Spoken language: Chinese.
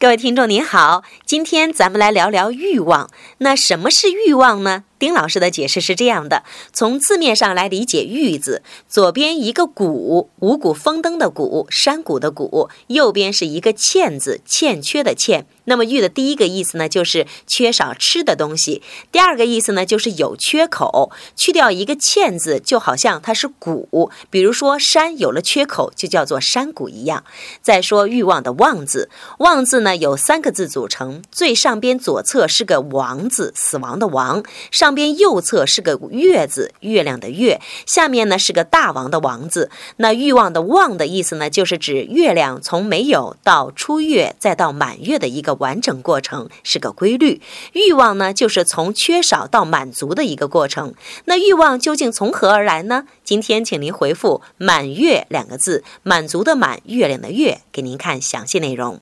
各位听众您好，今天咱们来聊聊欲望。那什么是欲望呢？丁老师的解释是这样的：从字面上来理解“玉”字，左边一个“谷”，五谷丰登的“谷”，山谷的“谷”；右边是一个“欠”字，欠缺的“欠”。那么“玉”的第一个意思呢，就是缺少吃的东西；第二个意思呢，就是有缺口。去掉一个“欠”字，就好像它是谷，比如说山有了缺口，就叫做山谷一样。再说欲望的“望”字，“望”字呢有三个字组成，最上边左侧是个“亡”字，死亡的“亡”，上。上边右侧是个月字，月亮的月，下面呢是个大王的王字。那欲望的望的意思呢，就是指月亮从没有到出月再到满月的一个完整过程，是个规律。欲望呢，就是从缺少到满足的一个过程。那欲望究竟从何而来呢？今天请您回复“满月”两个字，满足的满，月亮的月，给您看详细内容。